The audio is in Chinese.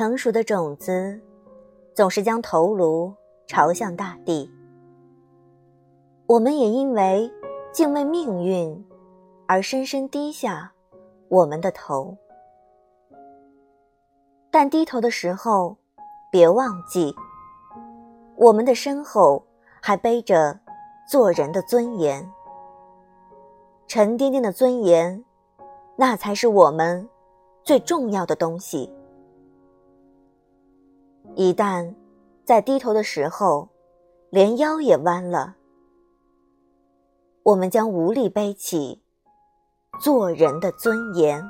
成熟的种子总是将头颅朝向大地。我们也因为敬畏命运而深深低下我们的头。但低头的时候，别忘记，我们的身后还背着做人的尊严。沉甸甸的尊严，那才是我们最重要的东西。一旦在低头的时候连腰也弯了我们将无力背起做人的尊严。